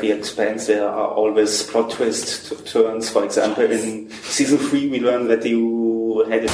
With a like The Expanse, there are always plot twist turns. For example, in season three, we learned that you had a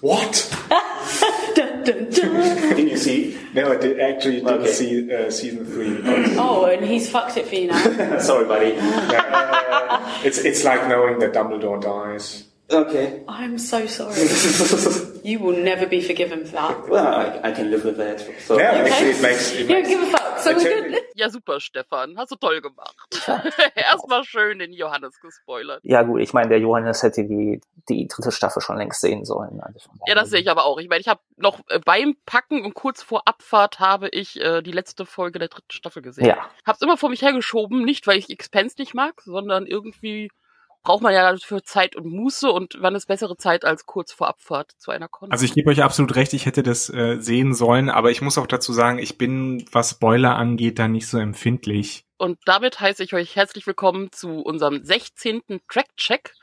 What? dun, dun, dun. Did you see? No, I did actually didn't Okay. see uh, season three. Oh, and he's fucked it for you now. Sorry, buddy. Uh, it's it's like knowing that Dumbledore dies. Okay. I'm so sorry. You will never be forgiven for that. Well, I, I can live with that. So, Yeah, Okay. actually, it makes it You don't makes. give a fuck. So good. Ja, super, Stefan. Hast du toll gemacht. Erstmal schön den Johannes gespoilert. Ja gut, ich meine, der Johannes hätte die, die dritte Staffel schon längst sehen sollen. Also Ja, das sehe ich aber auch. Ich meine, ich habe noch äh, beim Packen und kurz vor Abfahrt habe ich äh, die letzte Folge der dritten Staffel gesehen. Ja, Hab's immer vor mich hergeschoben, nicht weil ich Expense nicht mag, sondern irgendwie braucht man ja dafür Zeit und Muße und wann ist bessere Zeit als kurz vor Abfahrt zu einer Con? Also ich gebe euch absolut recht, ich hätte das äh, sehen sollen, aber ich muss auch dazu sagen, ich bin, was Spoiler angeht, da nicht so empfindlich. Und damit heiße ich euch herzlich willkommen zu unserem 16. Track-Check.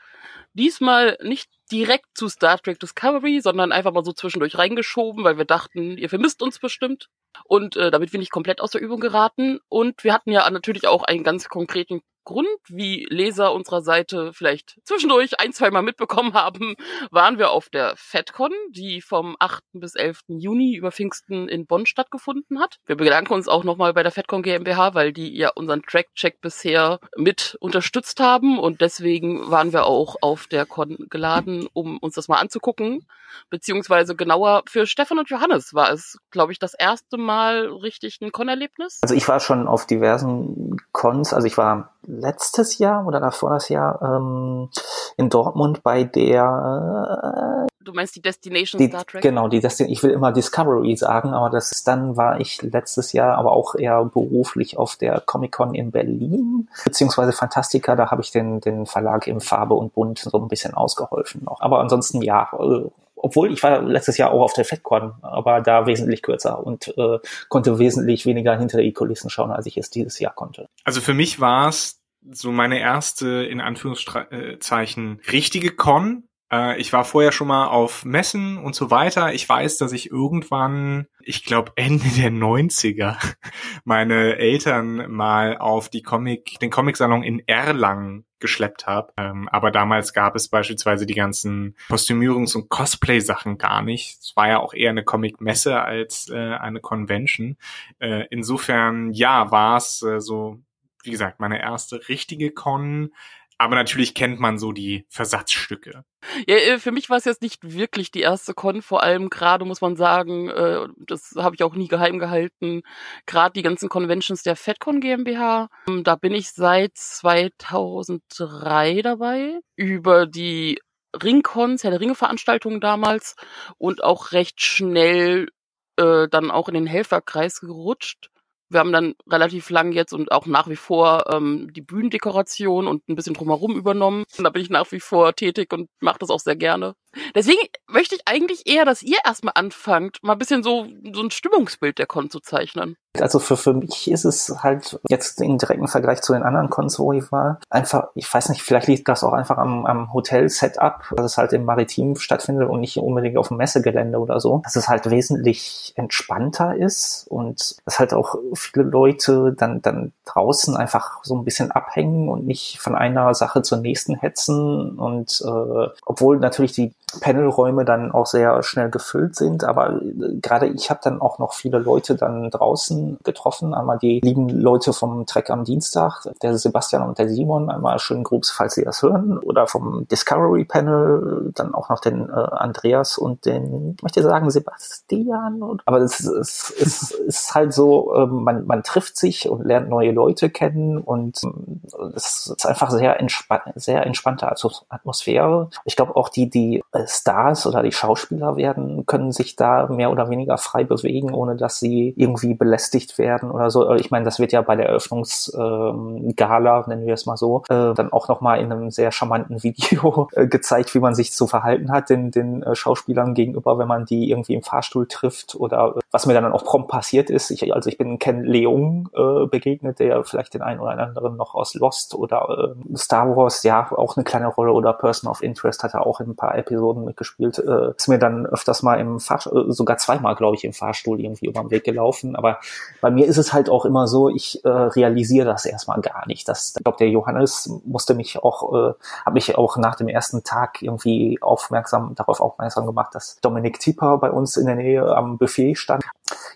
Diesmal nicht direkt zu Star Trek Discovery, sondern einfach mal so zwischendurch reingeschoben, weil wir dachten, ihr vermisst uns bestimmt. Und äh, damit wir nicht komplett aus der Übung geraten. Und wir hatten ja natürlich auch einen ganz konkreten Grund, wie Leser unserer Seite vielleicht zwischendurch ein, zwei mitbekommen haben, waren wir auf der FedCon, die vom 8. bis 11. Juni über Pfingsten in Bonn stattgefunden hat. Wir bedanken uns auch nochmal bei der FedCon GmbH, weil die ja unseren Track-Check bisher mit unterstützt haben und deswegen waren wir auch auf der Con geladen, um uns das mal anzugucken. Beziehungsweise genauer für Stefan und Johannes war es, glaube ich, das erste Mal richtig ein Con-Erlebnis. also ich war schon auf diversen Cons, also ich war letztes Jahr oder davor das Jahr ähm, in Dortmund bei der äh, Du meinst die Destination die, Star Trek? genau die Destin ich will immer Discovery sagen, aber das ist, dann war ich letztes Jahr aber auch eher beruflich auf der Comic Con in Berlin beziehungsweise Fantastica, da habe ich den den Verlag im Farbe und Bunt so ein bisschen ausgeholfen noch. Aber ansonsten ja, äh, obwohl ich war letztes Jahr auch auf der FedCon, aber da wesentlich kürzer und äh, konnte wesentlich weniger hinter die Kulissen schauen, als ich es dieses Jahr konnte. Also für mich war es so meine erste, in Anführungszeichen, richtige Con. Äh, Ich war vorher schon mal auf Messen und so weiter. Ich weiß, dass ich irgendwann, ich glaube Ende der 90er, meine Eltern mal auf die Comic, den Comicsalon in Erlangen geschleppt habe. Ähm, aber damals gab es beispielsweise die ganzen Kostümierungs- und Cosplay-Sachen gar nicht. Es war ja auch eher eine Comic-Messe als äh, eine Convention. Äh, insofern, ja, war es äh, so, wie gesagt, meine erste richtige Con. Aber natürlich kennt man so die Versatzstücke. Ja, äh, für mich war es jetzt nicht wirklich die erste Con, vor allem gerade muss man sagen, äh, das habe ich auch nie geheim gehalten, gerade die ganzen Conventions der FedCon GmbH, ähm, da bin ich seit 2003 dabei, über die Ringcons, ja, der Ringe-Veranstaltungen damals und auch recht schnell äh, dann auch in den Helferkreis gerutscht. Wir haben dann relativ lang jetzt und auch nach wie vor ähm, die Bühnendekoration und ein bisschen drumherum übernommen. Und da bin ich nach wie vor tätig und mache das auch sehr gerne. Deswegen möchte ich eigentlich eher, dass ihr erstmal anfangt, mal ein bisschen so, so ein Stimmungsbild der Con zu zeichnen. Also für, für mich ist es halt jetzt im direkten Vergleich zu den anderen Cons, wo ich war, einfach, ich weiß nicht, vielleicht liegt das auch einfach am, am Hotel-Setup, dass es halt im Maritim stattfindet und nicht unbedingt auf dem Messegelände oder so, dass es halt wesentlich entspannter ist und dass halt auch viele Leute dann, dann draußen einfach so ein bisschen abhängen und nicht von einer Sache zur nächsten hetzen und äh, obwohl natürlich die Panelräume dann auch sehr schnell gefüllt sind, aber äh, gerade ich habe dann auch noch viele Leute dann draußen getroffen. Einmal die lieben Leute vom Trek am Dienstag, der Sebastian und der Simon, einmal schönen Gruß, falls sie das hören, oder vom Discovery Panel, dann auch noch den äh, Andreas und den, ich möchte sagen, Sebastian. Aber es, es, es ist halt so, äh, man, man trifft sich und lernt neue Leute kennen und äh, es ist einfach sehr, entspann sehr entspannte Atmos- Atmosphäre. Ich glaube auch die, die Stars oder die Schauspieler werden, können sich da mehr oder weniger frei bewegen, ohne dass sie irgendwie belästigt werden oder so. Ich meine, das wird ja bei der Eröffnungsgala, ähm, nennen wir es mal so, äh, dann auch nochmal in einem sehr charmanten Video äh, gezeigt, wie man sich zu verhalten hat, den, den äh, Schauspielern gegenüber, wenn man die irgendwie im Fahrstuhl trifft oder äh, was mir dann auch prompt passiert ist. Ich, also ich bin Ken Leung äh, begegnet, der vielleicht den einen oder anderen noch aus Lost oder äh, Star Wars, ja, auch eine kleine Rolle oder Person of Interest hat er auch in ein paar Episoden Star-Lord mitgespielt, äh, ist mir dann öfters mal im Fahrstuhl, äh, sogar zweimal, glaube ich, im Fahrstuhl irgendwie über den Weg gelaufen. Aber bei mir ist es halt auch immer so, ich äh, realisiere das erstmal gar nicht. Das, ich glaube, der Johannes musste mich auch, äh, habe mich auch nach dem ersten Tag irgendwie aufmerksam, darauf aufmerksam gemacht, dass Dominik Tipper bei uns in der Nähe am Buffet stand.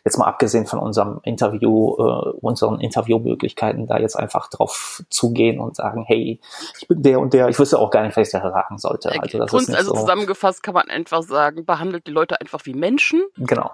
Jetzt mal abgesehen von unserem Interview, äh, unseren Interviewmöglichkeiten, da jetzt einfach drauf zugehen und sagen, hey, ich bin der und der, ich wüsste auch gar nicht, was ich da sagen sollte. Also, das Kunst, ist also so. Zusammengefasst kann man einfach sagen, behandelt die Leute einfach wie Menschen. Genau.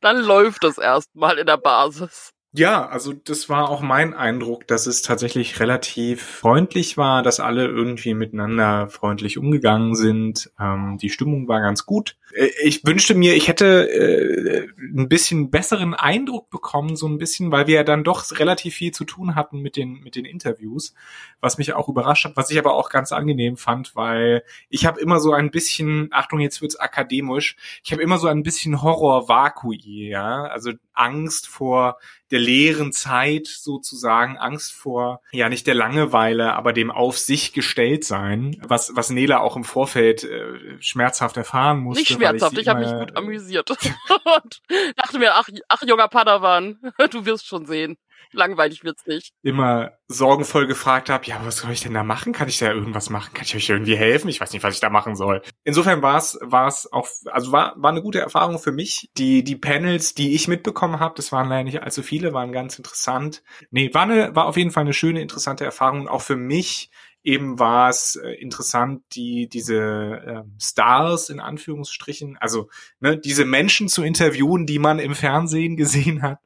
Dann läuft es erstmal in der Basis. Ja, also das war auch mein Eindruck, dass es tatsächlich relativ freundlich war, dass alle irgendwie miteinander freundlich umgegangen sind. Ähm, die Stimmung war ganz gut. Äh, ich wünschte mir, ich hätte äh, ein bisschen besseren Eindruck bekommen, so ein bisschen, weil wir ja dann doch relativ viel zu tun hatten mit den mit den Interviews, was mich auch überrascht hat, was ich aber auch ganz angenehm fand, weil ich habe immer so ein bisschen, Achtung, jetzt wird's akademisch, ich habe immer so ein bisschen Horror-Vakui, ja, also Angst vor der leeren Zeit sozusagen, Angst vor, ja nicht der Langeweile, aber dem auf sich gestellt sein, was, was Nela auch im Vorfeld äh, schmerzhaft erfahren musste. Schmerzhaft, ich, ich habe mich gut amüsiert. und dachte mir, ach, ach junger Padawan, du wirst schon sehen langweilig wird's nicht. Immer sorgenvoll gefragt habe, ja, was soll ich denn da machen? Kann ich da irgendwas machen? Kann ich euch irgendwie helfen? Ich weiß nicht, was ich da machen soll. Insofern war es war es auch, also war war eine gute Erfahrung für mich. Die die Panels, die ich mitbekommen habe, das waren leider nicht allzu viele, waren ganz interessant. Nee, war eine war auf jeden Fall eine schöne interessante Erfahrung auch für mich eben war es äh, interessant, die diese äh, Stars in Anführungsstrichen, also ne, diese Menschen zu interviewen, die man im Fernsehen gesehen hat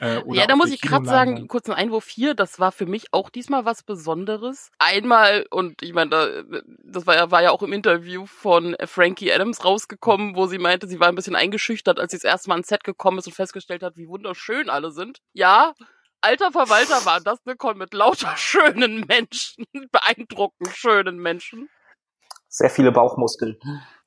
äh, ja, da muss ich gerade sagen, kurz ein Einwurf hier, das war für mich auch diesmal was Besonderes. Einmal, und ich meine, da, das war ja, war ja auch im Interview von Frankie Adams rausgekommen, wo sie meinte, sie war ein bisschen eingeschüchtert, als sie das erste Mal ans Set gekommen ist und festgestellt hat, wie wunderschön alle sind. Ja, alter Verwalter war das eine Con mit lauter schönen Menschen, beeindruckend schönen Menschen sehr viele Bauchmuskeln.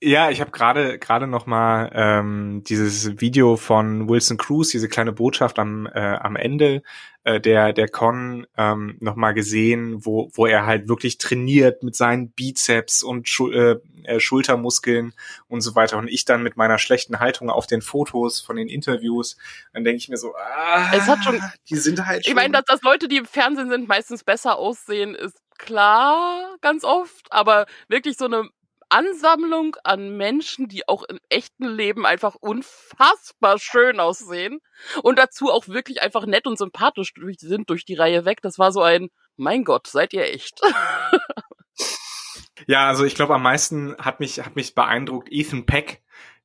Ja, ich habe gerade gerade noch mal ähm, dieses Video von Wilson Cruz, diese kleine Botschaft am äh, am Ende äh, der der Con ähm, noch mal gesehen, wo wo er halt wirklich trainiert mit seinen Bizeps und Schul äh, äh, Schultermuskeln und so weiter und ich dann mit meiner schlechten Haltung auf den Fotos von den Interviews, dann denke ich mir so, ah, es hat schon, die sind halt. Schon, ich meine, dass, dass Leute, die im Fernsehen sind, meistens besser aussehen, ist klar, ganz oft, aber wirklich so eine Ansammlung an Menschen, die auch im echten Leben einfach unfassbar schön aussehen und dazu auch wirklich einfach nett und sympathisch durch, sind durch die Reihe weg. Das war so ein, mein Gott, seid ihr echt. ja, also ich glaube, am meisten hat mich, hat mich beeindruckt Ethan Peck,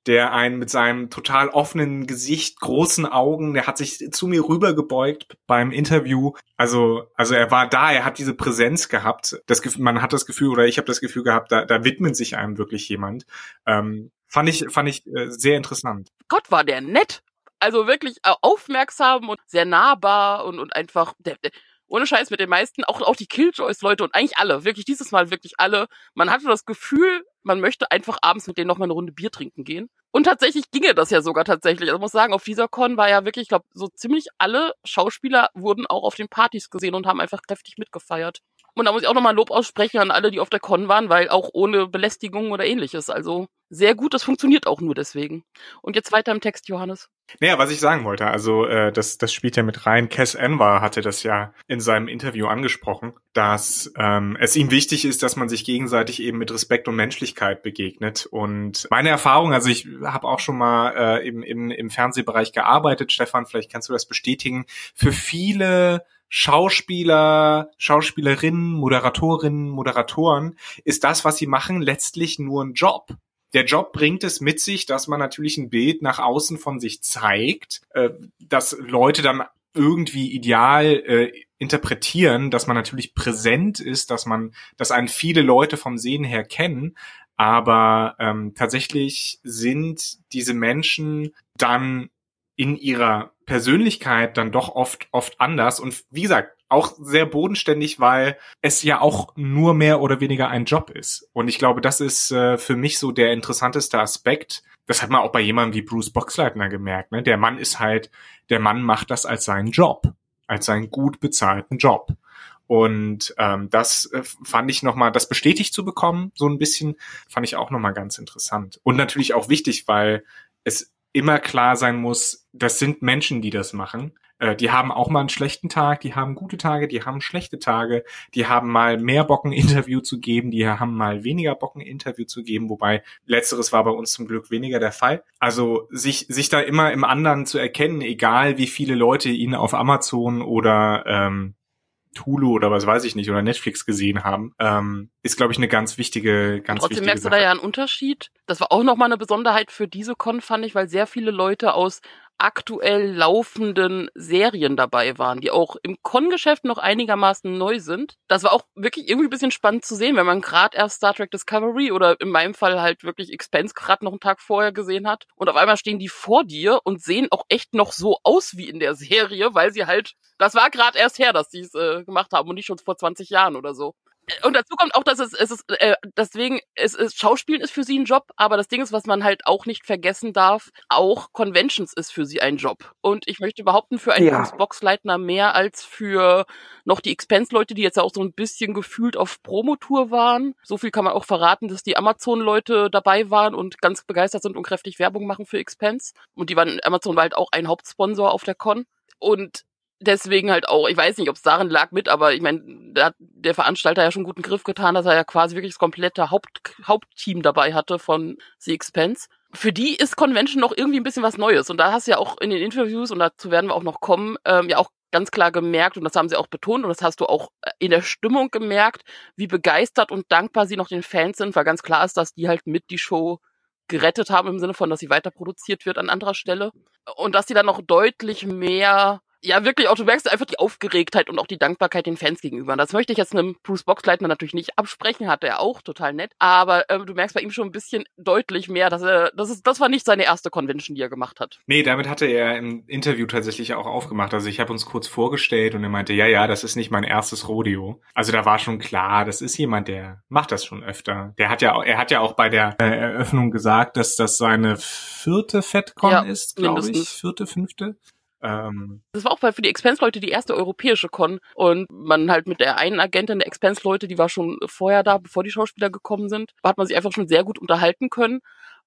der einen mit seinem total offenen Gesicht, großen Augen, der hat sich zu mir rübergebeugt beim Interview. Also, also er war da, er hat diese Präsenz gehabt. Das, man hat das Gefühl, oder ich habe das Gefühl gehabt, da, da widmet sich einem wirklich jemand. Ähm, fand ich, fand ich äh, sehr interessant. Gott, war der nett. Also wirklich äh, aufmerksam und sehr nahbar und, und einfach, der, der, ohne Scheiß mit den meisten, auch, auch die Killjoys-Leute und eigentlich alle, wirklich dieses Mal wirklich alle. Man hatte das Gefühl, man möchte einfach abends mit denen nochmal eine Runde Bier trinken gehen. Und tatsächlich ginge das ja sogar tatsächlich. Also ich muss sagen, auf dieser Con war ja wirklich, ich glaube, so ziemlich alle Schauspieler wurden auch auf den Partys gesehen und haben einfach kräftig mitgefeiert. Und da muss ich auch nochmal Lob aussprechen an alle, die auf der Con waren, weil auch ohne Belästigung oder ähnliches. Also sehr gut, das funktioniert auch nur deswegen. Und jetzt weiter im Text, Johannes. Naja, was ich sagen wollte, also äh, das, das spielt ja mit rein. Cass Anwar hatte das ja in seinem Interview angesprochen, dass ähm, es ihm wichtig ist, dass man sich gegenseitig eben mit Respekt und Menschlichkeit begegnet. Und meine Erfahrung, also ich habe auch schon mal äh, im, im, im Fernsehbereich gearbeitet, Stefan, vielleicht kannst du das bestätigen. Für viele Schauspieler, Schauspielerinnen, Moderatorinnen, Moderatoren ist das, was sie machen, letztlich nur ein Job. Der Job bringt es mit sich, dass man natürlich ein Bild nach außen von sich zeigt, äh, dass Leute dann irgendwie ideal äh, interpretieren, dass man natürlich präsent ist, dass man, dass einen viele Leute vom Sehen her kennen, aber ähm, tatsächlich sind diese Menschen dann in ihrer Persönlichkeit dann doch oft, oft anders. Und wie gesagt, auch sehr bodenständig, weil es ja auch nur mehr oder weniger ein Job ist. Und ich glaube, das ist äh, für mich so der interessanteste Aspekt. Das hat man auch bei jemandem wie Bruce Boxleitner gemerkt. Ne? Der Mann ist halt, der Mann macht das als seinen Job, als seinen gut bezahlten Job. Und ähm, das äh, fand ich nochmal, das bestätigt zu bekommen, so ein bisschen, fand ich auch nochmal ganz interessant. Und natürlich auch wichtig, weil es immer klar sein muss, das sind Menschen, die das machen. Äh, die haben auch mal einen schlechten Tag, die haben gute Tage, die haben schlechte Tage, die haben mal mehr Bock ein Interview zu geben, die haben mal weniger Bock ein Interview zu geben, wobei letzteres war bei uns zum Glück weniger der Fall. Also sich, sich da immer im anderen zu erkennen, egal wie viele Leute ihn auf Amazon oder ähm, Hulu oder was weiß ich nicht oder Netflix gesehen haben, ähm, ist glaube ich eine ganz wichtige, ganz Trotzdem wichtige merkst Sache. du da ja einen Unterschied. Das war auch nochmal eine Besonderheit für diese Con, fand ich, weil sehr viele Leute aus aktuell laufenden Serien dabei waren, die auch im Con-Geschäft noch einigermaßen neu sind. Das war auch wirklich irgendwie ein bisschen spannend zu sehen, wenn man gerade erst Star Trek Discovery oder in meinem Fall halt wirklich Expense gerade noch einen Tag vorher gesehen hat und auf einmal stehen die vor dir und sehen auch echt noch so aus wie in der Serie, weil sie halt, das war gerade erst her, dass sie es äh, gemacht haben und nicht schon vor 20 Jahren oder so. Und dazu kommt auch, dass es, es ist, äh, deswegen, es ist, Schauspielen ist für sie ein Job, aber das Ding ist, was man halt auch nicht vergessen darf, auch Conventions ist für sie ein Job. Und ich möchte behaupten, für einen Ja. Boxleitner mehr als für noch die Expense-Leute, die jetzt auch so ein bisschen gefühlt auf Promotour waren. So viel kann man auch verraten, dass die Amazon-Leute dabei waren und ganz begeistert sind und kräftig Werbung machen für Expense. Und die waren, Amazon war halt auch ein Hauptsponsor auf der Con. Und deswegen halt auch, ich weiß nicht, ob es darin lag mit, aber ich meine, da hat der Veranstalter ja schon guten Griff getan, dass er ja quasi wirklich das komplette Haupt, Hauptteam dabei hatte von The Expense. Für die ist Convention noch irgendwie ein bisschen was Neues. Und da hast du ja auch in den Interviews, und dazu werden wir auch noch kommen, ähm, ja auch ganz klar gemerkt, und das haben sie auch betont, und das hast du auch äh, in der Stimmung gemerkt, wie begeistert und dankbar sie noch den Fans sind, weil ganz klar ist, dass die halt mit die Show gerettet haben im Sinne von, dass sie weiter produziert wird an anderer Stelle. Und dass sie dann noch deutlich mehr, ja wirklich auch, du merkst einfach die Aufgeregtheit und auch die Dankbarkeit den Fans gegenüber. Das möchte ich jetzt einem Bruce Boxleitner natürlich nicht absprechen, hat er auch, total nett. Aber ähm, du merkst bei ihm schon ein bisschen deutlich mehr, dass er, das ist, das war nicht seine erste Convention, die er gemacht hat. Nee, damit hatte er im Interview tatsächlich auch aufgemacht. Also ich habe uns kurz vorgestellt und er meinte, ja, ja, das ist nicht mein erstes Rodeo. Also da war schon klar, das ist jemand, der macht das schon öfter. Der hat ja, auch- er hat ja auch bei der äh, Eröffnung gesagt, dass das seine vierte FedCon Ja, ist, glaube ich, vierte, fünfte. Ähm, Das war auch für die Expense-Leute die erste europäische Con. Und man halt mit der einen Agentin der Expense-Leute, die war schon vorher da, bevor die Schauspieler gekommen sind, hat man sich einfach schon sehr gut unterhalten können.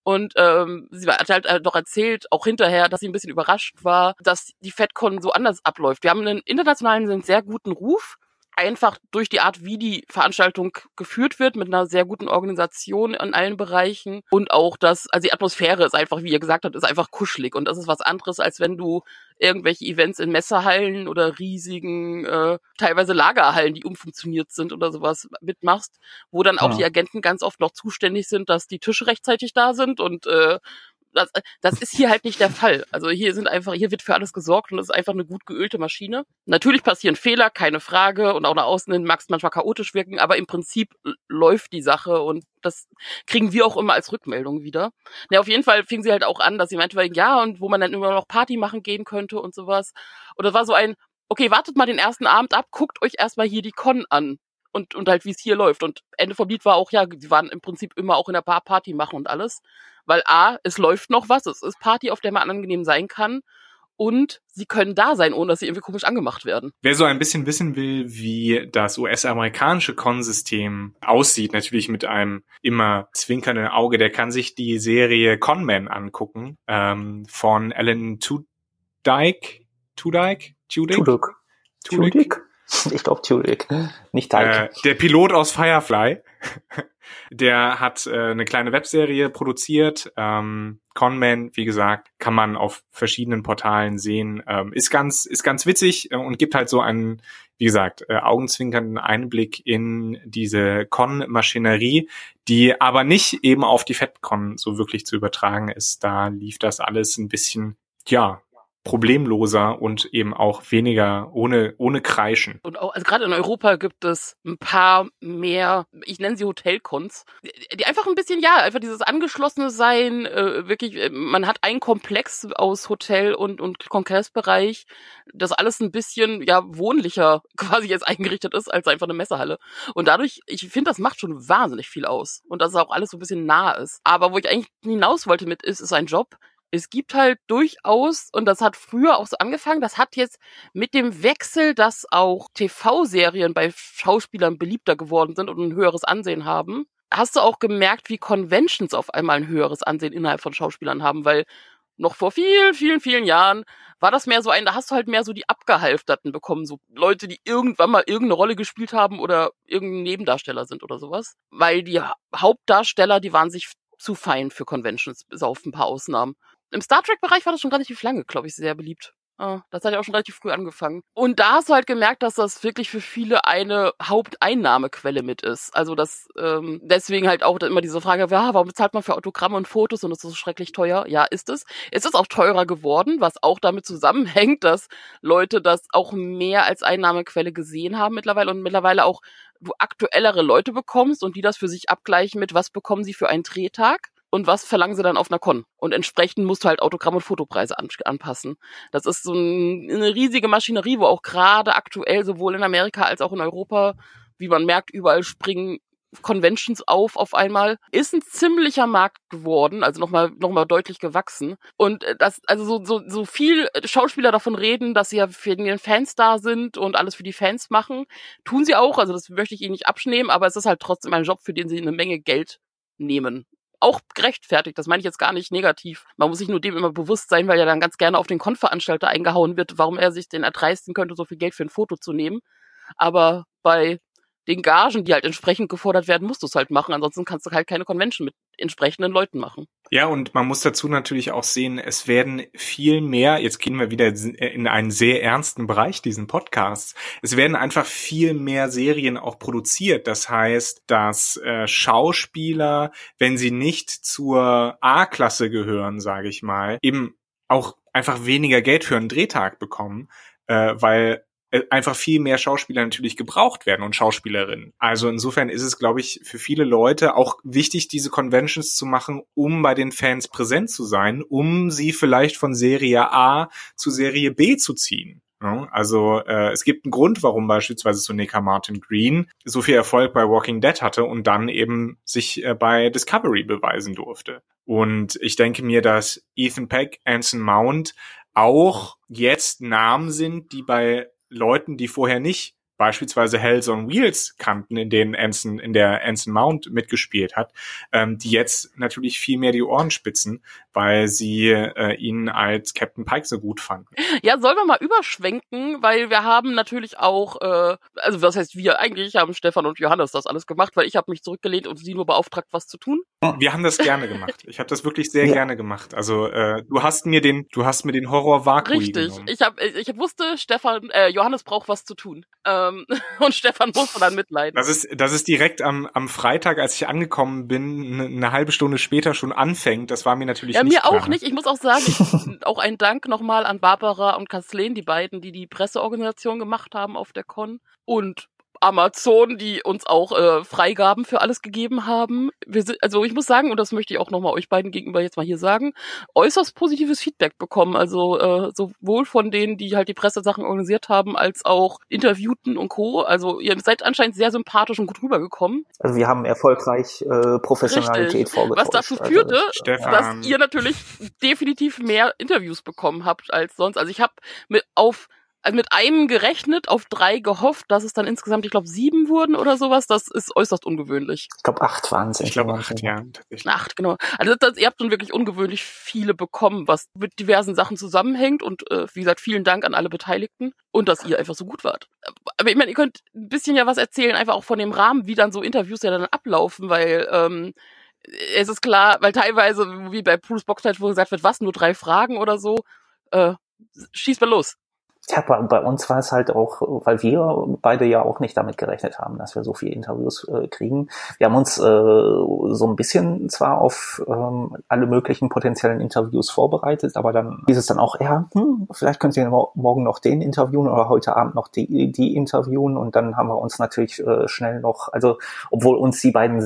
Und ähm, sie hat halt äh, doch erzählt, auch hinterher, dass sie ein bisschen überrascht war, dass die FedCon so anders abläuft. Wir haben einen internationalen, einen sehr guten Ruf, einfach durch die Art, wie die Veranstaltung geführt wird, mit einer sehr guten Organisation in allen Bereichen und auch das, also die Atmosphäre ist einfach, wie ihr gesagt habt, ist einfach kuschelig und das ist was anderes, als wenn du irgendwelche Events in Messerhallen oder riesigen, äh, teilweise Lagerhallen, die umfunktioniert sind oder sowas mitmachst, wo dann auch Ja. die Agenten ganz oft noch zuständig sind, dass die Tische rechtzeitig da sind und äh, das, das ist hier halt nicht der Fall. Also hier sind einfach, hier wird für alles gesorgt und es ist einfach eine gut geölte Maschine. Natürlich passieren Fehler, keine Frage, und auch nach außen hin mag es manchmal chaotisch wirken, aber im Prinzip läuft die Sache und das kriegen wir auch immer als Rückmeldung wieder. Na, auf jeden Fall fing sie halt auch an, dass sie meinte, ja, und wo man dann immer noch Party machen gehen könnte und sowas. Und das war so ein, okay, wartet mal den ersten Abend ab, guckt euch erstmal hier die Con an. Und, und halt, wie es hier läuft. Und Ende vom Lied war auch, ja, die waren im Prinzip immer auch in der Bar Party machen und alles. Weil A, es läuft noch was, es ist Party, auf der man angenehm sein kann. Und sie können da sein, ohne dass sie irgendwie komisch angemacht werden. Wer so ein bisschen wissen will, wie das US-amerikanische Con-System aussieht, natürlich mit einem immer zwinkernden Auge, der kann sich die Serie Conman angucken ähm, von Alan Tudyk. Tudyk? Tudyk? Tudyk? Tudyk? Ich glaube Tudyk. Nicht Teig. Äh, der Pilot aus Firefly, der hat äh, eine kleine Webserie produziert. Ähm, Conman, wie gesagt, kann man auf verschiedenen Portalen sehen. Ähm, ist ganz, ist ganz witzig äh, und gibt halt so einen, wie gesagt, äh, augenzwinkernden Einblick in diese Con-Maschinerie, die aber nicht eben auf die FedCon so wirklich zu übertragen ist. Da lief das alles ein bisschen, ja, problemloser und eben auch weniger ohne, ohne Kreischen. Und auch, also gerade in Europa gibt es ein paar mehr, ich nenne sie Hotelcons, die- einfach ein bisschen, ja, einfach dieses angeschlossene Sein, äh, wirklich, äh, man hat einen Komplex aus Hotel und, und Kongressbereich, das alles ein bisschen, ja, wohnlicher quasi jetzt eingerichtet ist, als einfach eine Messehalle. Und dadurch, ich finde, das macht schon wahnsinnig viel aus. Und dass es auch alles so ein bisschen nah ist. Aber wo ich eigentlich hinaus wollte mit, ist, ist ein Job, es gibt halt durchaus, und das hat früher auch so angefangen, das hat jetzt mit dem Wechsel, dass auch TV-Serien bei Schauspielern beliebter geworden sind und ein höheres Ansehen haben, hast du auch gemerkt, wie Conventions auf einmal ein höheres Ansehen innerhalb von Schauspielern haben, weil noch vor vielen, vielen, vielen Jahren war das mehr so ein, da hast du halt mehr so die Abgehalfterten bekommen, so Leute, die irgendwann mal irgendeine Rolle gespielt haben oder irgendein Nebendarsteller sind oder sowas. Weil die Hauptdarsteller, die waren sich zu fein für Conventions, bis auf ein paar Ausnahmen. Im Star Trek-Bereich war das schon relativ lange, glaube ich, sehr beliebt. Ah, das hat ja auch schon relativ früh angefangen. Und da hast du halt gemerkt, dass das wirklich für viele eine Haupteinnahmequelle mit ist. Also das ähm, deswegen halt auch immer diese Frage, ja, warum bezahlt man für Autogramme und Fotos und ist das so schrecklich teuer? Ja, ist es. Es ist auch teurer geworden, was auch damit zusammenhängt, dass Leute das auch mehr als Einnahmequelle gesehen haben mittlerweile und mittlerweile auch du aktuellere Leute bekommst und die das für sich abgleichen mit, was bekommen sie für einen Drehtag und was verlangen sie dann auf einer Con. Und entsprechend musst du halt Autogramm- und Fotopreise an, anpassen. Das ist so ein, eine riesige Maschinerie, wo auch gerade aktuell sowohl in Amerika als auch in Europa, wie man merkt, überall springen Conventions auf auf einmal ist ein ziemlicher Markt geworden, also nochmal noch mal deutlich gewachsen und äh, das also so so so viel Schauspieler davon reden, dass sie ja für den Fans da sind und alles für die Fans machen, tun sie auch, also das möchte ich ihnen nicht abschnehmen, aber es ist halt trotzdem ein Job, für den sie eine Menge Geld nehmen auch gerechtfertigt. Das meine ich jetzt gar nicht negativ. Man muss sich nur dem immer bewusst sein, weil ja dann ganz gerne auf den Konveranstalter eingehauen wird, warum er sich den erdreisten könnte, so viel Geld für ein Foto zu nehmen. Aber bei den Gagen, die halt entsprechend gefordert werden, musst du es halt machen. Ansonsten kannst du halt keine Convention mit entsprechenden Leuten machen. Ja, und man muss dazu natürlich auch sehen, es werden viel mehr, jetzt gehen wir wieder in einen sehr ernsten Bereich diesen Podcasts, es werden einfach viel mehr Serien auch produziert. Das heißt, dass äh, Schauspieler, wenn sie nicht zur A-Klasse gehören, sage ich mal, eben auch einfach weniger Geld für einen Drehtag bekommen, äh, weil einfach viel mehr Schauspieler natürlich gebraucht werden und Schauspielerinnen. Also insofern ist es, glaube ich, für viele Leute auch wichtig, diese Conventions zu machen, um bei den Fans präsent zu sein, um sie vielleicht von Serie A zu Serie B zu ziehen. Also äh, es gibt einen Grund, warum beispielsweise Sonika Martin Green so viel Erfolg bei Walking Dead hatte und dann eben sich äh, bei Discovery beweisen durfte. Und ich denke mir, dass Ethan Peck, Anson Mount auch jetzt Namen sind, die bei Leuten, die vorher nicht beispielsweise Hells on Wheels kannten, in denen Anson, in der Anson Mount mitgespielt hat, ähm, die jetzt natürlich viel mehr die Ohren spitzen, weil sie äh, ihn als Captain Pike so gut fanden. Ja, sollen wir mal überschwenken, weil wir haben natürlich auch, äh, also was heißt wir, eigentlich haben Stefan und Johannes das alles gemacht, weil ich habe mich zurückgelehnt und sie nur beauftragt, was zu tun. Wir haben das gerne gemacht. Ich habe das wirklich sehr ja. gerne gemacht. Also äh, du hast mir den, du hast mir den Horror Vakui Richtig. Genommen. Ich habe, ich wusste, Stefan, äh, Johannes braucht was zu tun. Ähm, und Stefan musste dann mitleiden. Das ist, das ist direkt am, am Freitag, als ich angekommen bin, eine, eine halbe Stunde später schon anfängt. Das war mir natürlich ja, nicht mir auch nicht. Ich muss auch sagen, ich, auch ein Dank nochmal an Barbara und Kathleen, die beiden, die die Presseorganisation gemacht haben auf der Con. Und Amazon, die uns auch äh, Freigaben für alles gegeben haben. Wir sind, also ich muss sagen, und das möchte ich auch nochmal euch beiden gegenüber jetzt mal hier sagen, äußerst positives Feedback bekommen. Also äh, sowohl von denen, die halt die Pressesachen organisiert haben, als auch Interviewten und Co. Also ihr seid anscheinend sehr sympathisch und gut rübergekommen. Also wir haben erfolgreich äh, Professionalität vorgetragen. Was dazu also führte, also, dass ihr natürlich definitiv mehr Interviews bekommen habt als sonst. Also ich habe mit auf mit einem gerechnet, auf drei gehofft, dass es dann insgesamt, ich glaube, sieben wurden oder sowas. Das ist äußerst ungewöhnlich. Ich glaube, acht waren es. Ich glaube, acht, ja. Acht, genau. Also das, ihr habt schon wirklich ungewöhnlich viele bekommen, was mit diversen Sachen zusammenhängt. Und äh, wie gesagt, vielen Dank an alle Beteiligten und dass ihr einfach so gut wart. Aber ich meine, ihr könnt ein bisschen ja was erzählen, einfach auch von dem Rahmen, wie dann so Interviews ja dann ablaufen, weil ähm, es ist klar, weil teilweise, wie bei Bruce Boxnight, wo gesagt wird, was, nur drei Fragen oder so, äh, schießt mal los. Ja, bei, bei uns war es halt auch, weil wir beide ja auch nicht damit gerechnet haben, dass wir so viele Interviews äh, kriegen. Wir haben uns äh, so ein bisschen zwar auf ähm, alle möglichen potenziellen Interviews vorbereitet, aber dann hieß es dann auch, ja, hm, vielleicht könnt ihr morgen noch den interviewen oder heute Abend noch die, die interviewen und dann haben wir uns natürlich äh, schnell noch, also obwohl uns die beiden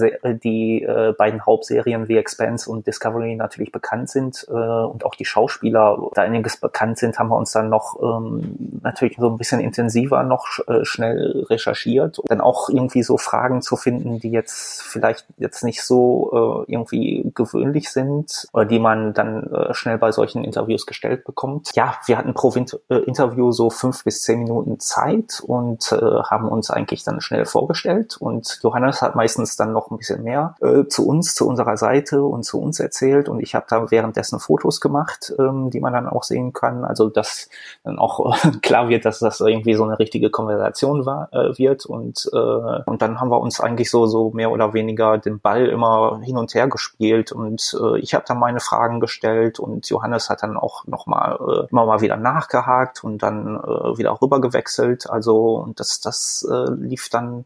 die äh, beiden Hauptserien wie Expanse und Discovery natürlich bekannt sind äh, und auch die Schauspieler da einiges bekannt sind, haben wir uns dann noch ähm, natürlich so ein bisschen intensiver noch äh, schnell recherchiert, dann auch irgendwie so Fragen zu finden, die jetzt vielleicht jetzt nicht so äh, irgendwie gewöhnlich sind oder die man dann äh, schnell bei solchen Interviews gestellt bekommt. Ja, wir hatten pro Win äh, Interview so fünf bis zehn Minuten Zeit und äh, haben uns eigentlich dann schnell vorgestellt und Johannes hat meistens dann noch ein bisschen mehr äh, zu uns, zu unserer Seite und zu uns erzählt und ich habe da währenddessen Fotos gemacht, ähm, die man dann auch sehen kann. Also dass dann auch klar wird, dass das irgendwie so eine richtige Konversation war, äh, wird und äh, und dann haben wir uns eigentlich so so mehr oder weniger den Ball immer hin und her gespielt und äh, ich habe dann meine Fragen gestellt und Johannes hat dann auch noch mal äh, immer mal wieder nachgehakt und dann äh, wieder rüber gewechselt. Also und das das äh, lief dann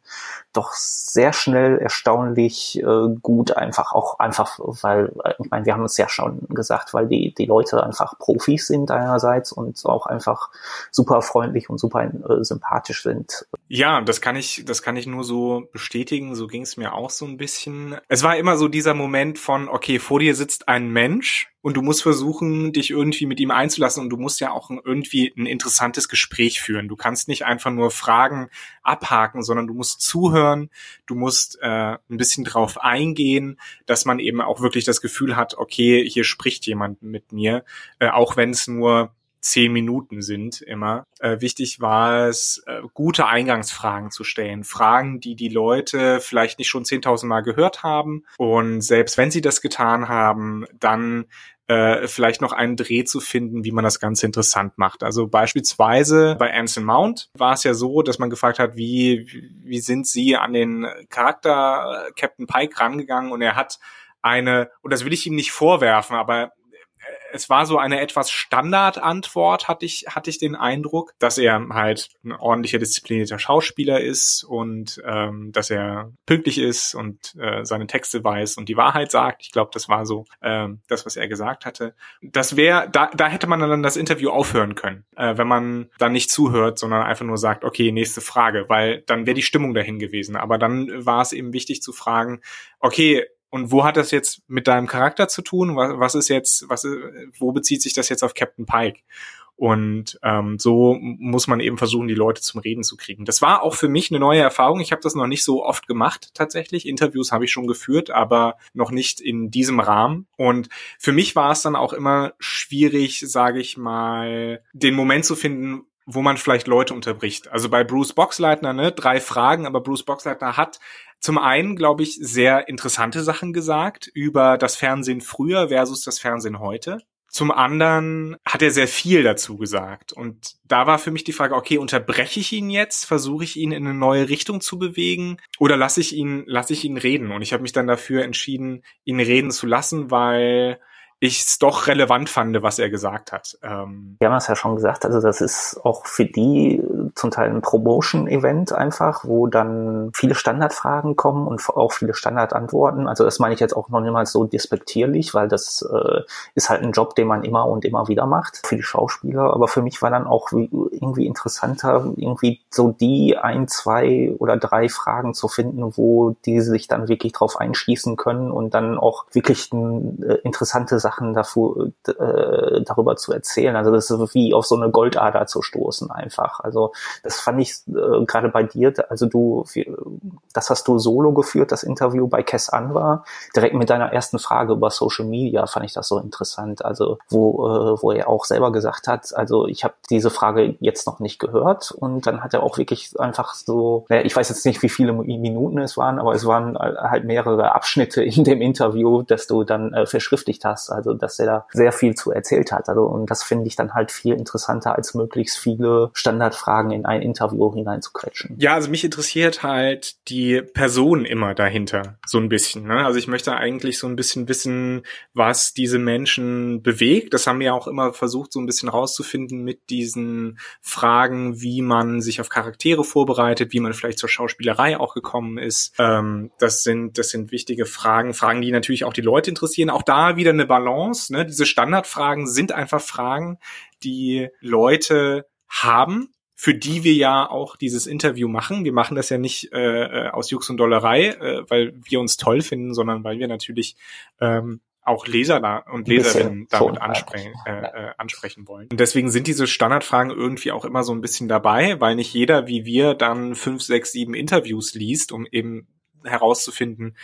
doch sehr schnell erstaunlich äh, gut einfach auch einfach weil ich meine wir haben es ja schon gesagt weil die die Leute einfach Profis sind einerseits und auch einfach super freundlich und super äh, sympathisch sind. Ja das kann ich das kann ich nur so bestätigen. So ging es mir auch so ein bisschen. Es war immer so dieser Moment von okay vor dir sitzt ein Mensch und du musst versuchen, dich irgendwie mit ihm einzulassen und du musst ja auch irgendwie ein interessantes Gespräch führen. Du kannst nicht einfach nur Fragen abhaken, sondern du musst zuhören, du musst äh, ein bisschen drauf eingehen, dass man eben auch wirklich das Gefühl hat, okay, hier spricht jemand mit mir, äh, auch wenn es nur zehn Minuten sind immer. Äh, wichtig war es, äh, gute Eingangsfragen zu stellen. Fragen, die die Leute vielleicht nicht schon 10.000 Mal gehört haben. Und selbst wenn sie das getan haben, dann äh, vielleicht noch einen Dreh zu finden, wie man das Ganze interessant macht. Also beispielsweise bei Anson Mount war es ja so, dass man gefragt hat, wie, wie sind Sie an den Charakter Captain Pike rangegangen und er hat eine, und das will ich ihm nicht vorwerfen, aber es war so eine etwas Standardantwort, hatte ich, hatte ich den Eindruck, dass er halt ein ordentlicher, disziplinierter Schauspieler ist und ähm, dass er pünktlich ist und äh, seine Texte weiß und die Wahrheit sagt. Ich glaube, das war so ähm, das, was er gesagt hatte. Das wäre, da, da hätte man dann das Interview aufhören können, äh, wenn man dann nicht zuhört, sondern einfach nur sagt, okay, nächste Frage, weil dann wäre die Stimmung dahin gewesen. Aber dann war es eben wichtig zu fragen, okay, und wo hat das jetzt mit deinem Charakter zu tun? Was, was ist jetzt, was, wo bezieht sich das jetzt auf Captain Pike? Und ähm, so muss man eben versuchen, die Leute zum Reden zu kriegen. Das war auch für mich eine neue Erfahrung. Ich habe das noch nicht so oft gemacht tatsächlich. Interviews habe ich schon geführt, aber noch nicht in diesem Rahmen. Und für mich war es dann auch immer schwierig, sage ich mal, den Moment zu finden, wo man vielleicht Leute unterbricht. Also bei Bruce Boxleitner, ne, drei Fragen, aber Bruce Boxleitner hat zum einen, glaube ich, sehr interessante Sachen gesagt über das Fernsehen früher versus das Fernsehen heute. Zum anderen hat er sehr viel dazu gesagt. Und da war für mich die Frage, okay, unterbreche ich ihn jetzt? Versuche ich ihn in eine neue Richtung zu bewegen? Oder lasse ich ihn, lasse ich ihn reden? Und ich habe mich dann dafür entschieden, ihn reden zu lassen, weil ich es doch relevant fand, was er gesagt hat. Ähm Wir haben es ja schon gesagt, also das ist auch für die zum Teil ein Promotion-Event einfach, wo dann viele Standardfragen kommen und auch viele Standardantworten. Also das meine ich jetzt auch noch niemals so despektierlich, weil das äh, ist halt ein Job, den man immer und immer wieder macht für die Schauspieler. Aber für mich war dann auch irgendwie interessanter, irgendwie so die ein, zwei oder drei Fragen zu finden, wo die sich dann wirklich drauf einschießen können und dann auch wirklich äh, interessante Sachen dafür, äh, darüber zu erzählen. Also das ist wie auf so eine Goldader zu stoßen einfach. Also das fand ich äh, gerade bei dir, also du, das hast du solo geführt, das Interview bei Kess Anwar, direkt mit deiner ersten Frage über Social Media fand ich das so interessant. Also wo, äh, wo er auch selber gesagt hat, also ich habe diese Frage jetzt noch nicht gehört und dann hat er auch wirklich einfach so, naja, ich weiß jetzt nicht, wie viele Minuten es waren, aber es waren halt mehrere Abschnitte in dem Interview, dass du dann äh, verschriftlicht hast. Also dass er da sehr viel zu erzählt hat. Also und das finde ich dann halt viel interessanter als möglichst viele Standardfragen in ein Interview hineinzuquetschen. Ja, also mich interessiert halt die Person immer dahinter so ein bisschen. Ne? Also ich möchte eigentlich so ein bisschen wissen, was diese Menschen bewegt. Das haben wir auch immer versucht, so ein bisschen rauszufinden mit diesen Fragen, wie man sich auf Charaktere vorbereitet, wie man vielleicht zur Schauspielerei auch gekommen ist. Ähm, das sind das sind wichtige Fragen, Fragen, die natürlich auch die Leute interessieren. Auch da wieder eine Balance. Ne? Diese Standardfragen sind einfach Fragen, die Leute haben für die wir ja auch dieses Interview machen. Wir machen das ja nicht äh, äh, aus Jux und Dollerei, äh, weil wir uns toll finden, sondern weil wir natürlich ähm, auch Leser da und Leserinnen damit ansprechen, äh, äh, ansprechen wollen. Und deswegen sind diese Standardfragen irgendwie auch immer so ein bisschen dabei, weil nicht jeder wie wir dann fünf, sechs, sieben Interviews liest, um eben herauszufinden,